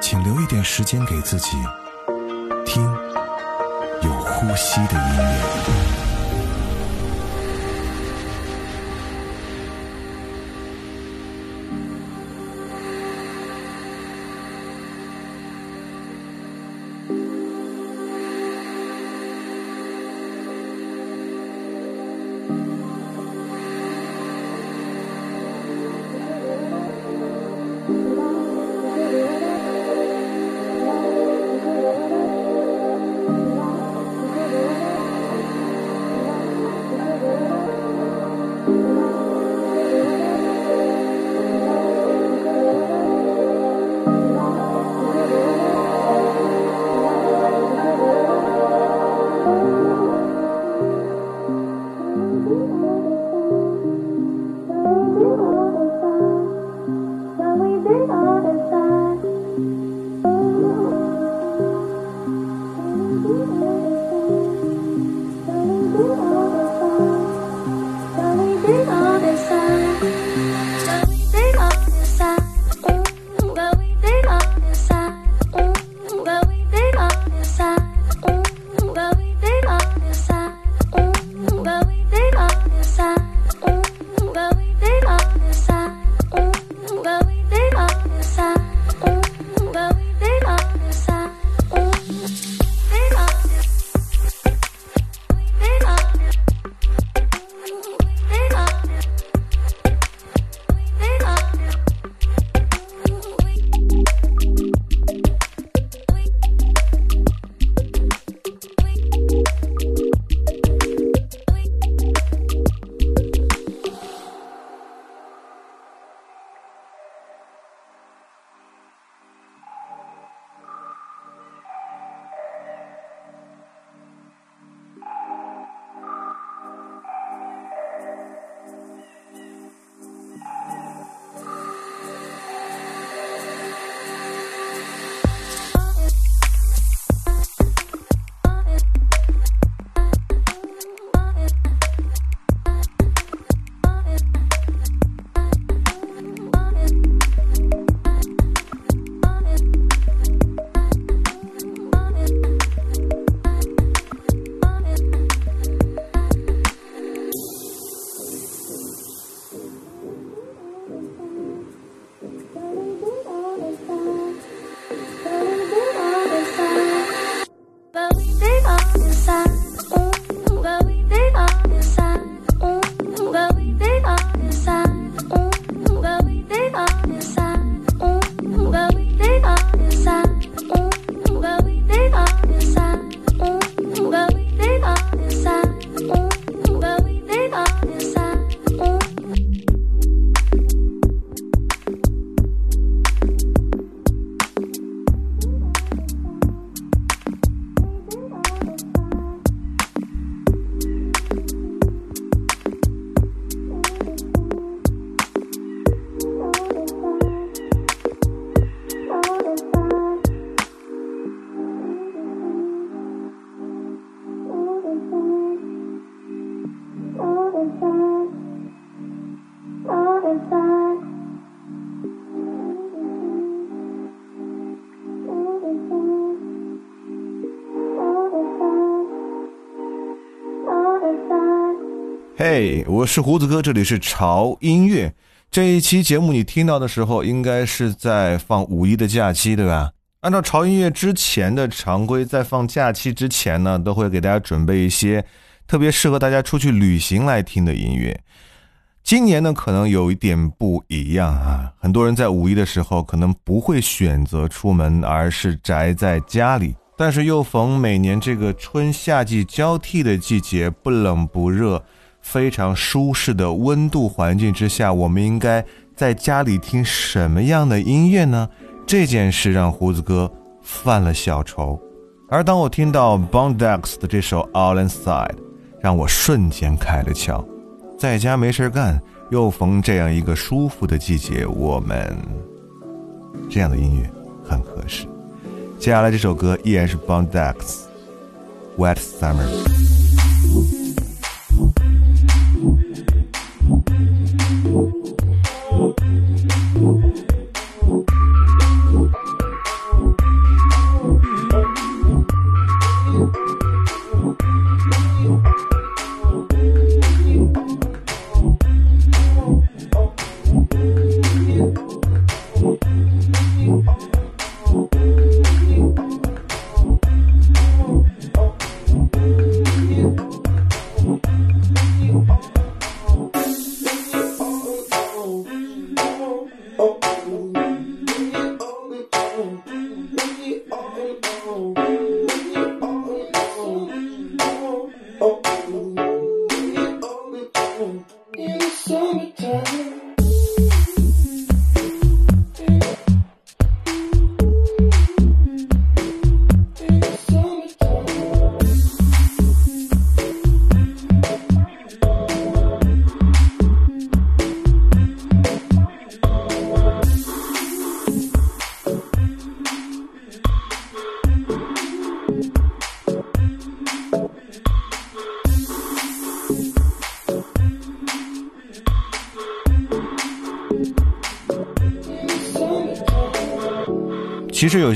请留一点时间给自己，听有呼吸的音乐。嘿，我是胡子哥，这里是潮音乐。这一期节目你听到的时候，应该是在放五一的假期，对吧？按照潮音乐之前的常规，在放假期之前呢，都会给大家准备一些特别适合大家出去旅行来听的音乐。今年呢，可能有一点不一样啊，很多人在五一的时候可能不会选择出门，而是宅在家里。但是又逢每年这个春夏季交替的季节，不冷不热。非常舒适的温度环境之下，我们应该在家里听什么样的音乐呢？这件事让胡子哥犯了小愁。而当我听到 Bondex 的这首 All Inside，让我瞬间开了窍。在家没事干，又逢这样一个舒服的季节，我们这样的音乐很合适。接下来这首歌依然是 Bondex Wet Summer。thank you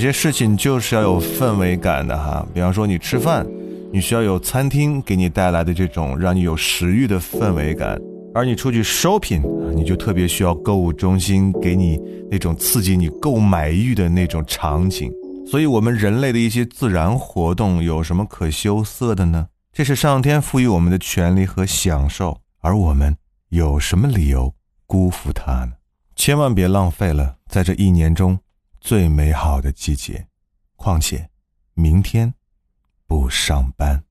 些事情就是要有氛围感的哈，比方说你吃饭，你需要有餐厅给你带来的这种让你有食欲的氛围感；而你出去 shopping，你就特别需要购物中心给你那种刺激你购买欲的那种场景。所以，我们人类的一些自然活动有什么可羞涩的呢？这是上天赋予我们的权利和享受，而我们有什么理由辜负它呢？千万别浪费了，在这一年中。最美好的季节。况且明天不上班。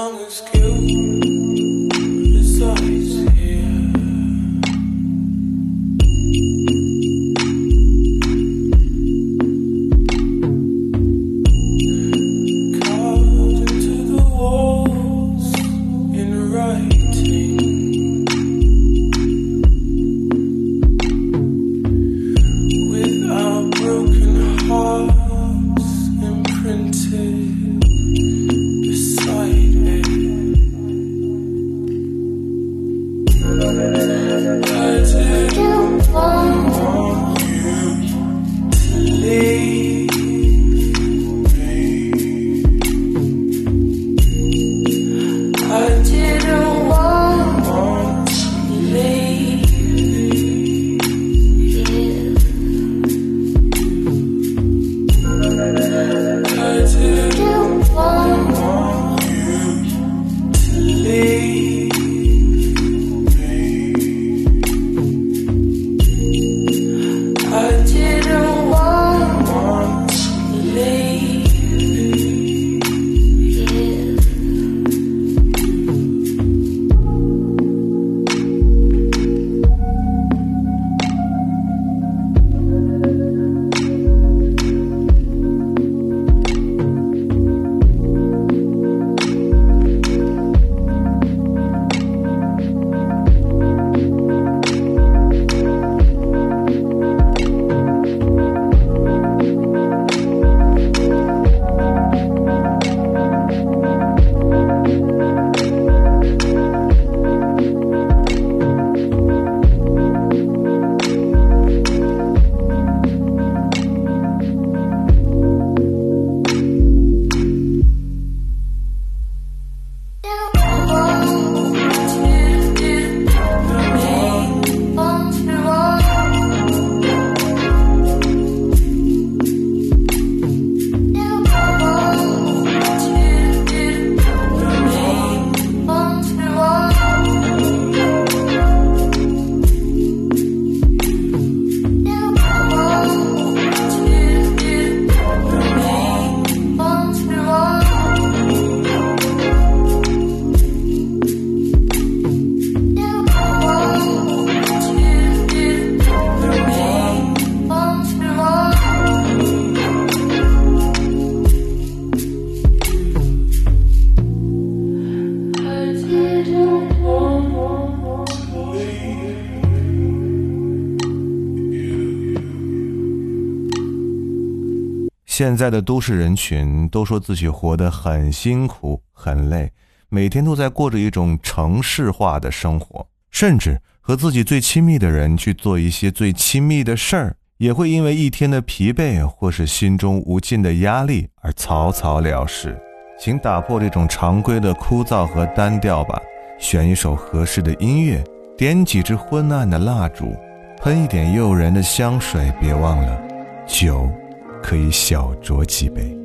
long as you 现在的都市人群都说自己活得很辛苦、很累，每天都在过着一种城市化的生活，甚至和自己最亲密的人去做一些最亲密的事儿，也会因为一天的疲惫或是心中无尽的压力而草草了事。请打破这种常规的枯燥和单调吧，选一首合适的音乐，点几支昏暗的蜡烛，喷一点诱人的香水，别忘了，酒可以小酌几杯。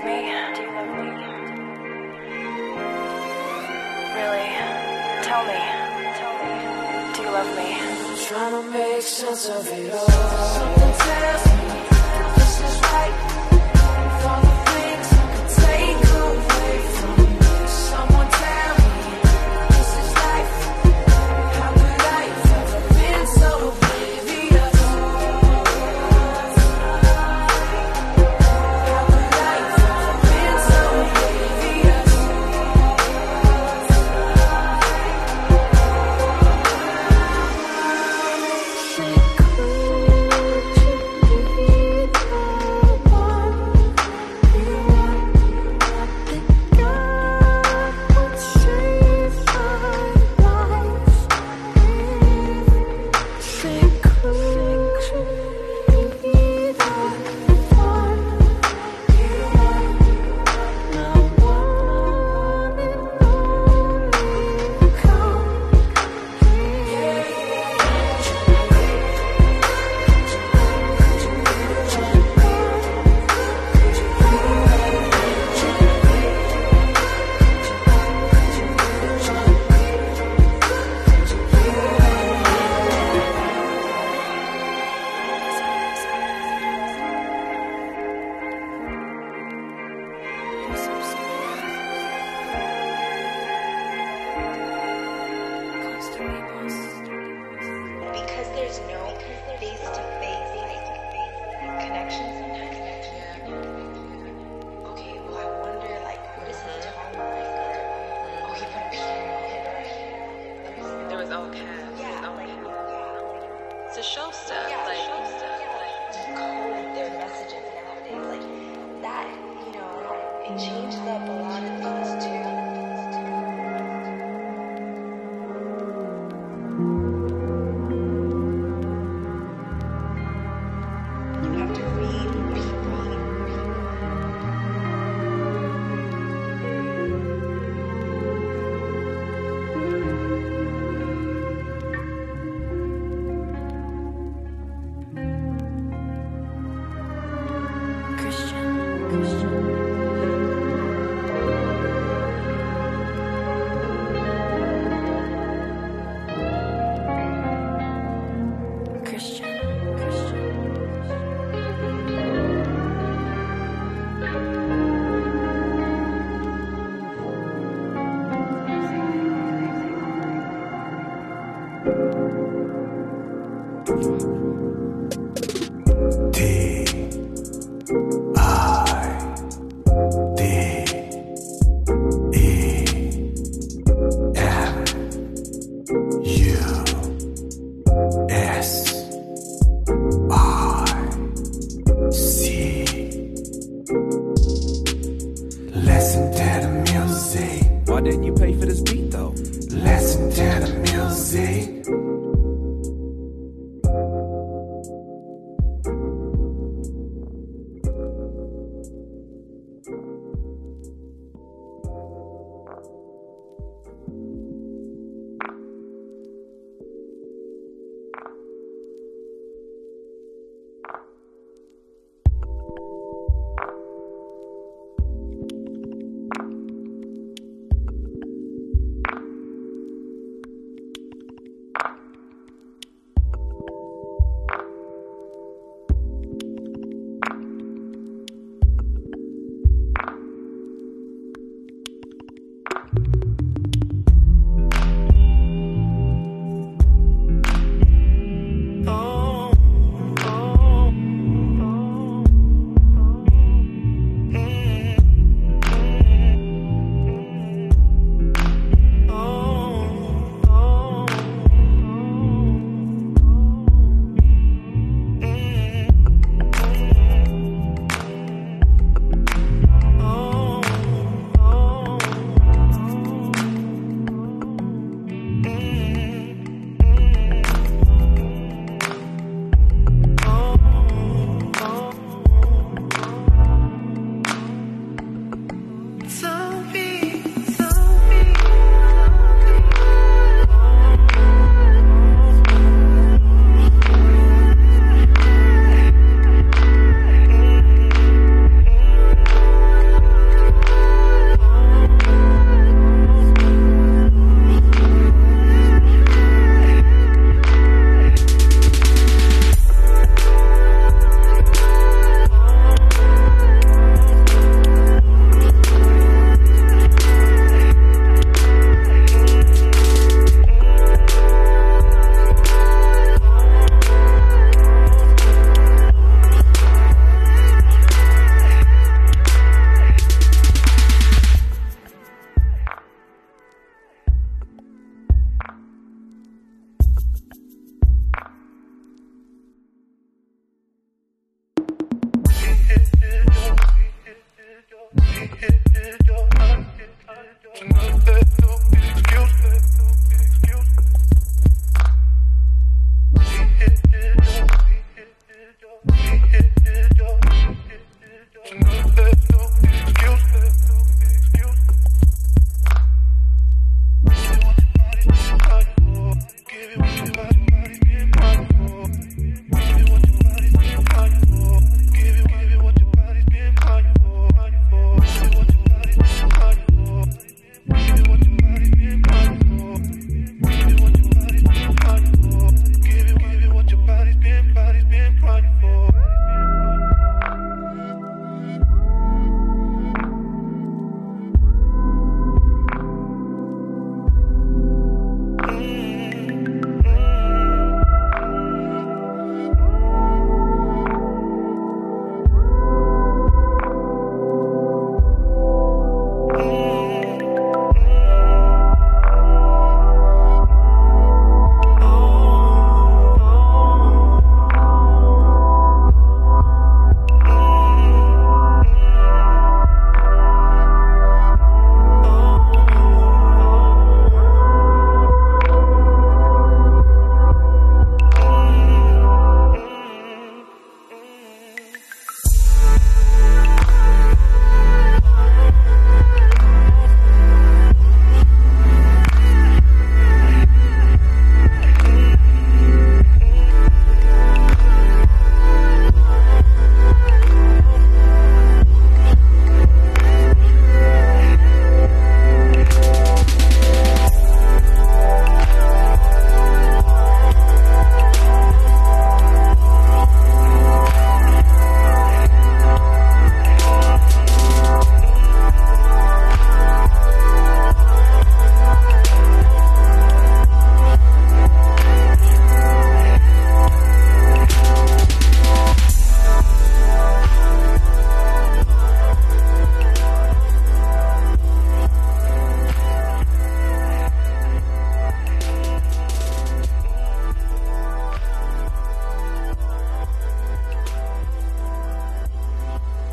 love me? Do you love me? Really? Tell me. Tell me. Do you love me? I'm trying to make sense of it all. Something tells me this is right.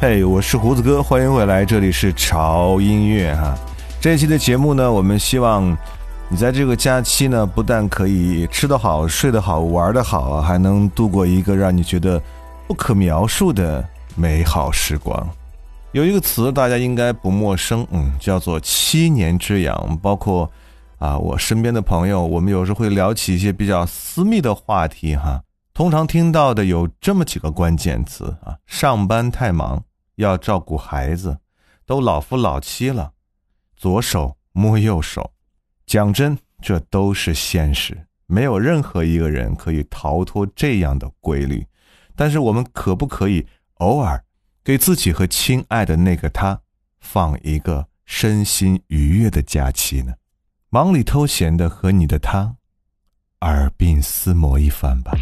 嘿，我是胡子哥，欢迎回来，这里是潮音乐哈。这一期的节目呢，我们希望你在这个假期呢，不但可以吃得好、睡得好、玩得好，还能度过一个让你觉得不可描述的美好时光。有一个词大家应该不陌生，嗯，叫做七年之痒。包括啊，我身边的朋友，我们有时候会聊起一些比较私密的话题哈。通常听到的有这么几个关键词啊：上班太忙。要照顾孩子，都老夫老妻了，左手摸右手，讲真，这都是现实，没有任何一个人可以逃脱这样的规律。但是，我们可不可以偶尔给自己和亲爱的那个他放一个身心愉悦的假期呢？忙里偷闲的和你的他耳鬓厮磨一番吧。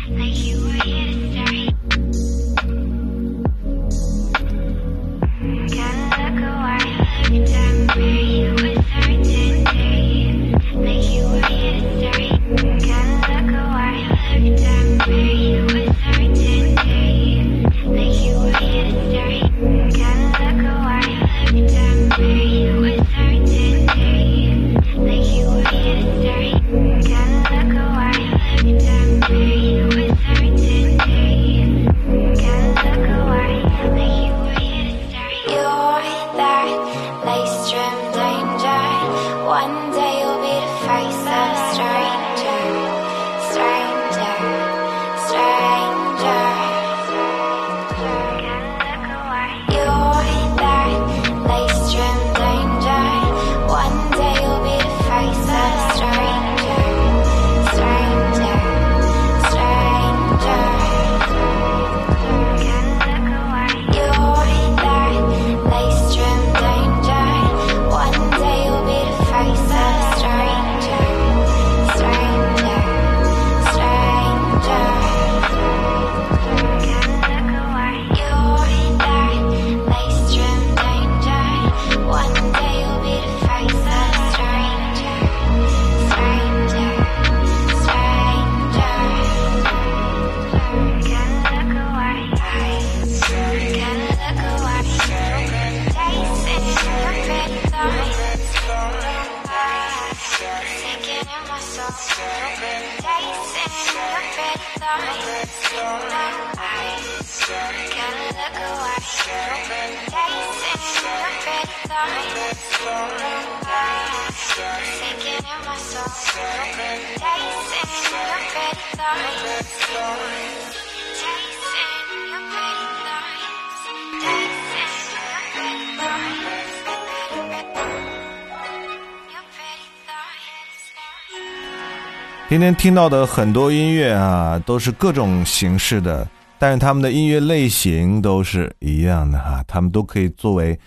今天听到的很多音乐啊，都是各种形式的，但是他们的音乐类型都是一样的哈，他们都可以作为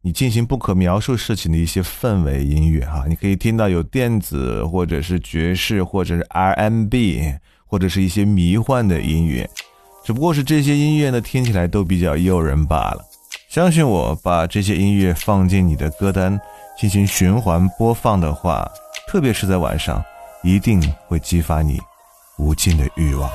你进行不可描述事情的一些氛围音乐哈。你可以听到有电子，或者是爵士，或者是 RMB，或者是一些迷幻的音乐，只不过是这些音乐呢听起来都比较诱人罢了。相信我，把这些音乐放进你的歌单进行循环播放的话，特别是在晚上。一定会激发你无尽的欲望。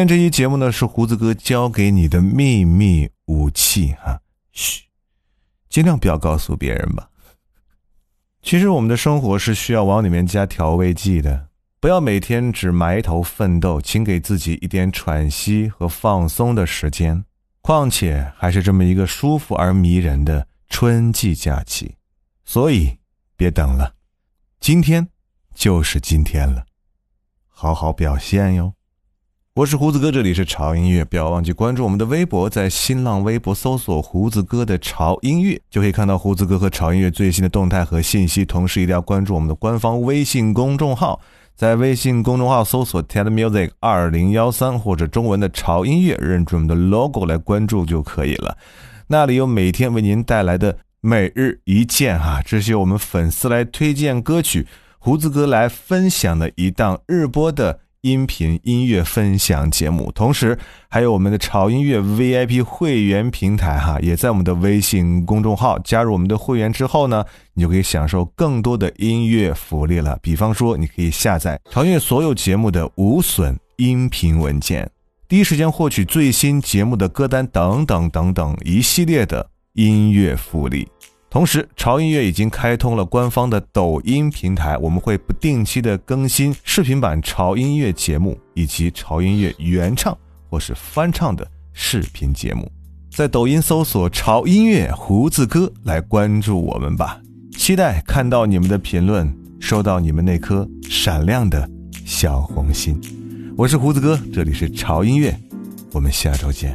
天这期节目呢，是胡子哥教给你的秘密武器哈，嘘，尽量不要告诉别人吧。其实我们的生活是需要往里面加调味剂的，不要每天只埋头奋斗，请给自己一点喘息和放松的时间。况且还是这么一个舒服而迷人的春季假期，所以别等了，今天就是今天了，好好表现哟。我是胡子哥，这里是潮音乐，不要忘记关注我们的微博，在新浪微博搜索“胡子哥的潮音乐”，就可以看到胡子哥和潮音乐最新的动态和信息。同时，一定要关注我们的官方微信公众号，在微信公众号搜索 “ted music 二零幺三”或者中文的“潮音乐”，认准我们的 logo 来关注就可以了。那里有每天为您带来的每日一见哈，这是我们粉丝来推荐歌曲，胡子哥来分享的一档日播的。音频音乐分享节目，同时还有我们的潮音乐 VIP 会员平台哈，也在我们的微信公众号。加入我们的会员之后呢，你就可以享受更多的音乐福利了。比方说，你可以下载潮音乐所有节目的无损音频文件，第一时间获取最新节目的歌单等等等等一系列的音乐福利。同时，潮音乐已经开通了官方的抖音平台，我们会不定期的更新视频版潮音乐节目以及潮音乐原唱或是翻唱的视频节目。在抖音搜索“潮音乐胡子哥”来关注我们吧，期待看到你们的评论，收到你们那颗闪亮的小红心。我是胡子哥，这里是潮音乐，我们下周见。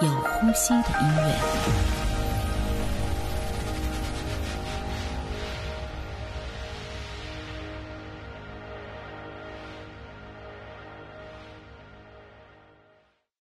有呼吸的音乐。